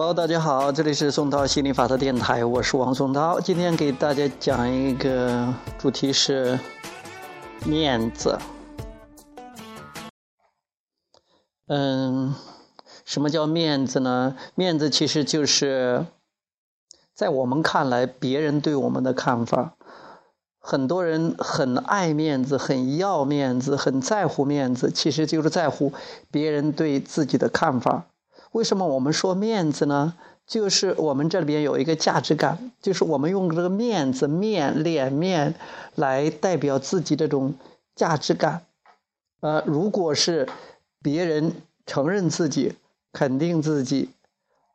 Hello，大家好，这里是宋涛心理法则电台，我是王松涛。今天给大家讲一个主题是面子。嗯，什么叫面子呢？面子其实就是在我们看来，别人对我们的看法。很多人很爱面子，很要面子，很在乎面子，其实就是在乎别人对自己的看法。为什么我们说面子呢？就是我们这里边有一个价值感，就是我们用这个面子、面、脸面来代表自己这种价值感。呃，如果是别人承认自己、肯定自己，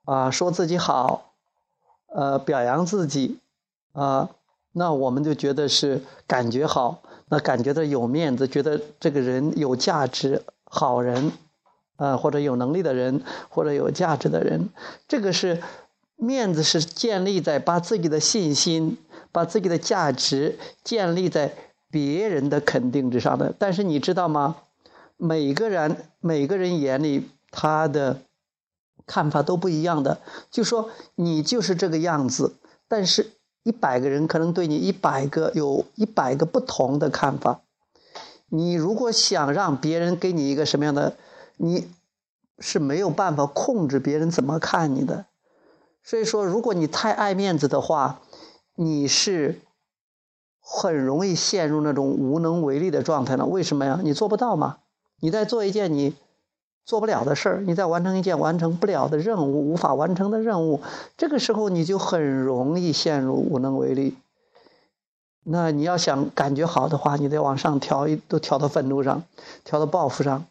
啊，说自己好，呃，表扬自己，啊。那我们就觉得是感觉好，那感觉到有面子，觉得这个人有价值，好人，啊，或者有能力的人，或者有价值的人，这个是面子是建立在把自己的信心、把自己的价值建立在别人的肯定之上的。但是你知道吗？每个人每个人眼里他的看法都不一样的，就说你就是这个样子，但是。一百个人可能对你一百个有一百个不同的看法。你如果想让别人给你一个什么样的，你是没有办法控制别人怎么看你的。所以说，如果你太爱面子的话，你是很容易陷入那种无能为力的状态呢。为什么呀？你做不到嘛？你在做一件你。做不了的事儿，你在完成一件完成不了的任务、无法完成的任务，这个时候你就很容易陷入无能为力。那你要想感觉好的话，你得往上调一，都调到愤怒上，调到报复上，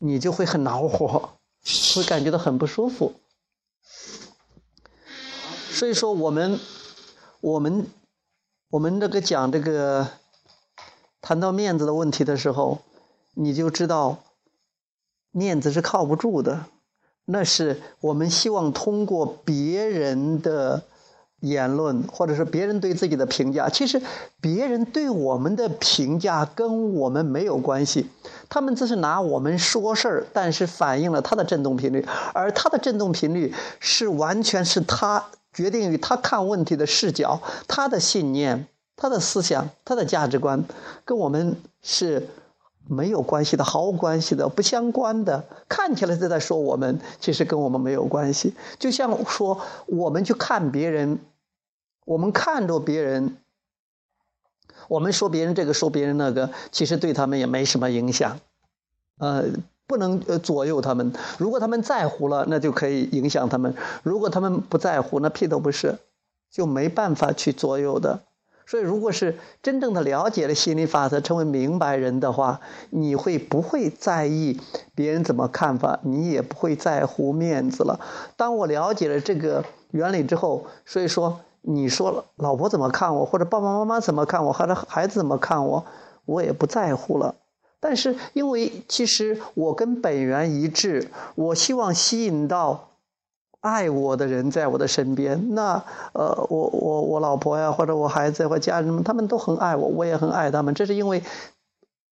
你就会很恼火，会感觉到很不舒服。所以说，我们，我们，我们这个讲这个，谈到面子的问题的时候，你就知道。面子是靠不住的，那是我们希望通过别人的言论，或者是别人对自己的评价。其实，别人对我们的评价跟我们没有关系，他们只是拿我们说事儿，但是反映了他的振动频率，而他的振动频率是完全是他决定于他看问题的视角、他的信念、他的思想、他的价值观，跟我们是。没有关系的，毫无关系的，不相关的，看起来是在说我们，其实跟我们没有关系。就像说，我们去看别人，我们看着别人，我们说别人这个，说别人那个，其实对他们也没什么影响，呃，不能呃左右他们。如果他们在乎了，那就可以影响他们；如果他们不在乎，那屁都不是，就没办法去左右的。所以，如果是真正的了解了心理法则，成为明白人的话，你会不会在意别人怎么看法？你也不会在乎面子了。当我了解了这个原理之后，所以说，你说了老婆怎么看我，或者爸爸妈妈怎么看我，或者孩子怎么看我，我也不在乎了。但是，因为其实我跟本源一致，我希望吸引到。爱我的人在我的身边，那呃，我我我老婆呀，或者我孩子或家人们，他们都很爱我，我也很爱他们。这是因为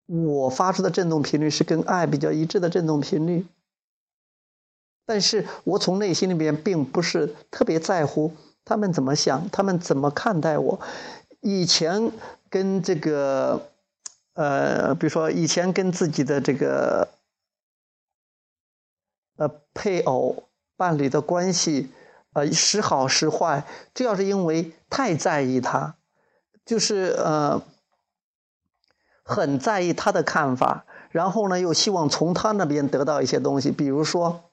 我发出的振动频率是跟爱比较一致的振动频率。但是我从内心里面并不是特别在乎他们怎么想，他们怎么看待我。以前跟这个呃，比如说以前跟自己的这个呃配偶。伴侣的关系，呃，时好时坏，这要是因为太在意他，就是呃，很在意他的看法，然后呢，又希望从他那边得到一些东西，比如说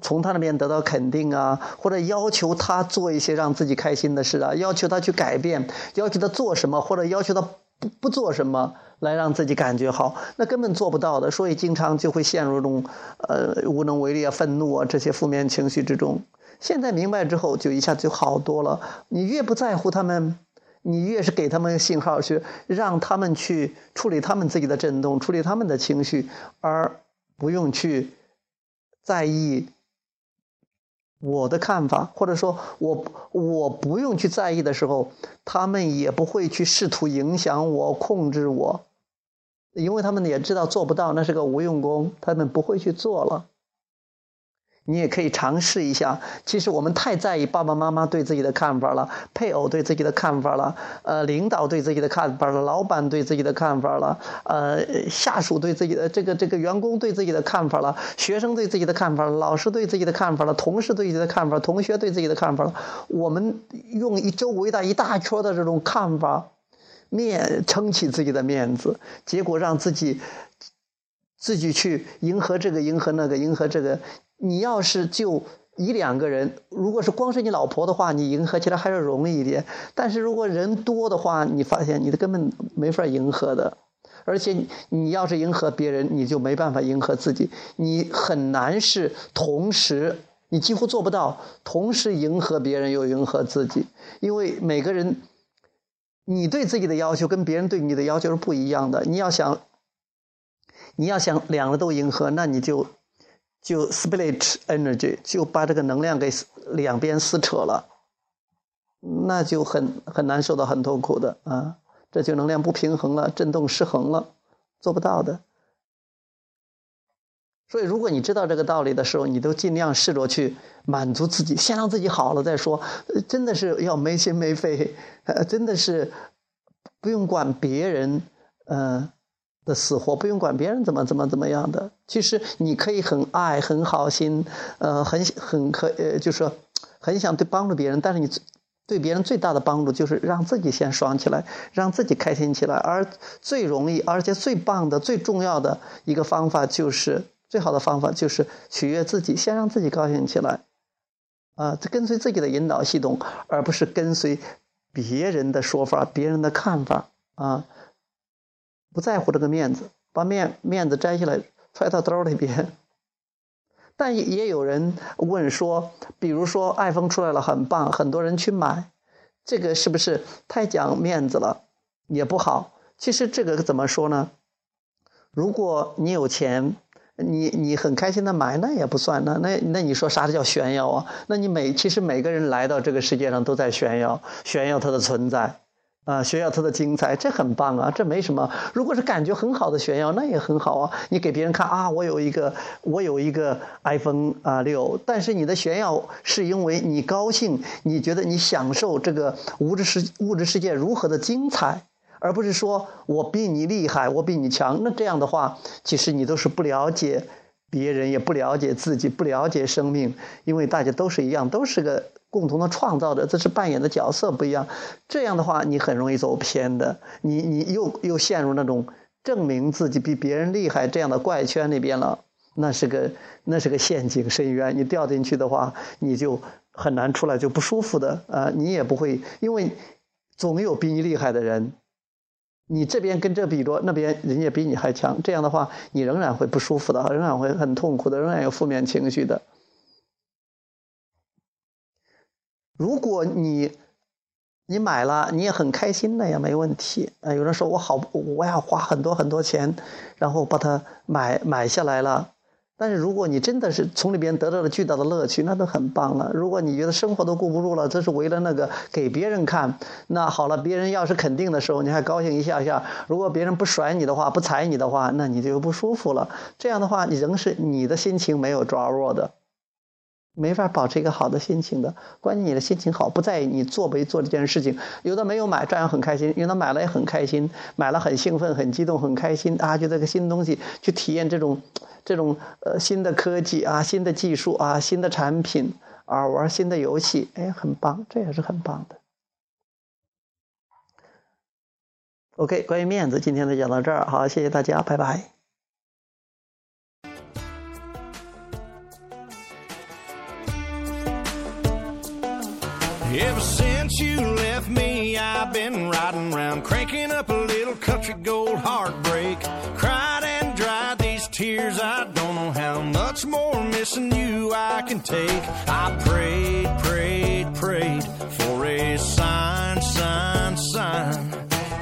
从他那边得到肯定啊，或者要求他做一些让自己开心的事啊，要求他去改变，要求他做什么，或者要求他不不做什么。来让自己感觉好，那根本做不到的，所以经常就会陷入这种呃无能为力啊、愤怒啊这些负面情绪之中。现在明白之后，就一下就好多了。你越不在乎他们，你越是给他们信号，去让他们去处理他们自己的震动，处理他们的情绪，而不用去在意我的看法，或者说我我不用去在意的时候，他们也不会去试图影响我、控制我。因为他们也知道做不到，那是个无用功，他们不会去做了。你也可以尝试一下。其实我们太在意爸爸妈妈对自己的看法了，配偶对自己的看法了，呃，领导对自己的看法了，老板对自己的看法了，呃，下属对自己的这个这个员工对自己的看法了，学生对自己的看法了，老师对自己的看法了，同事对自己的看法，同学对自己的看法了。我们用一周围的一大圈的这种看法，面撑起自己的面子，结果让自己自己去迎合这个，迎合那个，迎合这个。你要是就一两个人，如果是光是你老婆的话，你迎合起来还是容易一点。但是如果人多的话，你发现你的根本没法迎合的。而且你要是迎合别人，你就没办法迎合自己。你很难是同时，你几乎做不到同时迎合别人又迎合自己，因为每个人，你对自己的要求跟别人对你的要求是不一样的。你要想，你要想两个都迎合，那你就。就 split energy，就把这个能量给两边撕扯了，那就很很难受到，很痛苦的啊！这就能量不平衡了，振动失衡了，做不到的。所以，如果你知道这个道理的时候，你都尽量试着去满足自己，先让自己好了再说。真的是要没心没肺，真的是不用管别人，嗯。的死活不用管别人怎么怎么怎么样的，其实你可以很爱很好心，呃，很很可呃，就是很想对帮助别人，但是你对别人最大的帮助就是让自己先爽起来，让自己开心起来，而最容易而且最棒的最重要的一个方法就是最好的方法就是取悦自己，先让自己高兴起来，啊，跟随自己的引导系统，而不是跟随别人的说法、别人的看法。啊。不在乎这个面子，把面面子摘下来揣到兜里边。但也有人问说，比如说 iPhone 出来了很棒，很多人去买，这个是不是太讲面子了？也不好。其实这个怎么说呢？如果你有钱，你你很开心的买，那也不算。那那那你说啥叫炫耀啊？那你每其实每个人来到这个世界上都在炫耀，炫耀他的存在。啊，炫耀它的精彩，这很棒啊，这没什么。如果是感觉很好的炫耀，那也很好啊。你给别人看啊，我有一个，我有一个 iPhone 啊六。但是你的炫耀是因为你高兴，你觉得你享受这个物质世物质世界如何的精彩，而不是说我比你厉害，我比你强。那这样的话，其实你都是不了解别人，也不了解自己，不了解生命，因为大家都是一样，都是个。共同的创造者，这是扮演的角色不一样。这样的话，你很容易走偏的。你你又又陷入那种证明自己比别人厉害这样的怪圈里边了。那是个那是个陷阱深渊，你掉进去的话，你就很难出来，就不舒服的。啊，你也不会，因为总有比你厉害的人。你这边跟这比着，那边人家比你还强。这样的话，你仍然会不舒服的，仍然会很痛苦的，仍然有负面情绪的。如果你你买了，你也很开心的也没问题。啊，有人说我好，我要花很多很多钱，然后把它买买下来了。但是如果你真的是从里边得到了巨大的乐趣，那都很棒了。如果你觉得生活都顾不住了，这是为了那个给别人看，那好了，别人要是肯定的时候，你还高兴一下下；如果别人不甩你的话，不踩你的话，那你就不舒服了。这样的话，你仍是你的心情没有抓握的。没法保持一个好的心情的，关键你的心情好，不在于你做没做这件事情。有的没有买，照样很开心；有的买了也很开心，买了很兴奋、很激动、很开心啊！就这个新东西，去体验这种这种呃新的科技啊、新的技术啊、新的产品啊，玩新的游戏，哎，很棒，这也是很棒的。OK，关于面子，今天就讲到这儿，好，谢谢大家，拜拜。Ever since you left me, I've been riding around, cranking up a little country gold heartbreak. Cried and dried these tears, I don't know how much more missing you I can take. I prayed, prayed, prayed for a sign, sign, sign.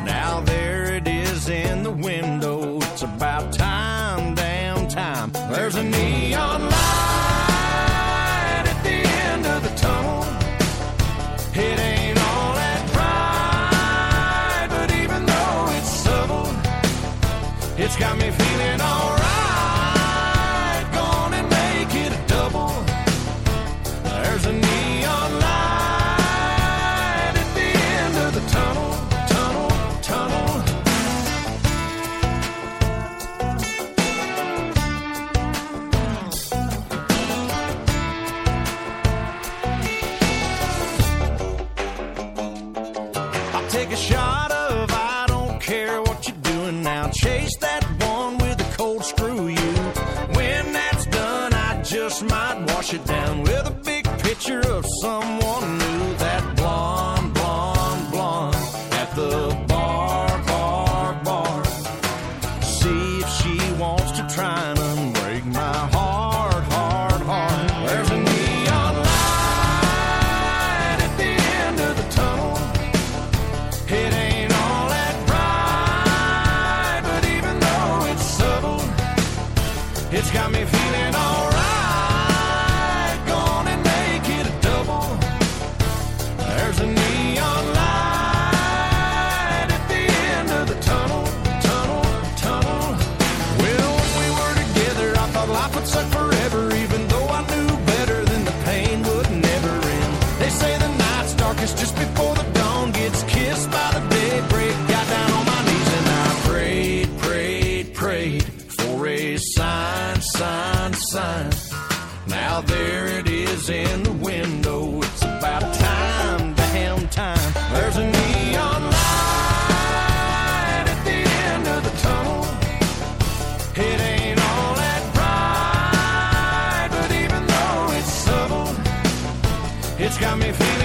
Now there it is in the window. It's about time, damn time. There's a I'd wash it down with a big picture of someone new. That blonde, blonde, blonde at the They say the night's darkest just before the dawn gets kissed by the daybreak. Got down on my knees and I prayed, prayed, prayed for a sign, sign, sign. Now there it is in got me feeling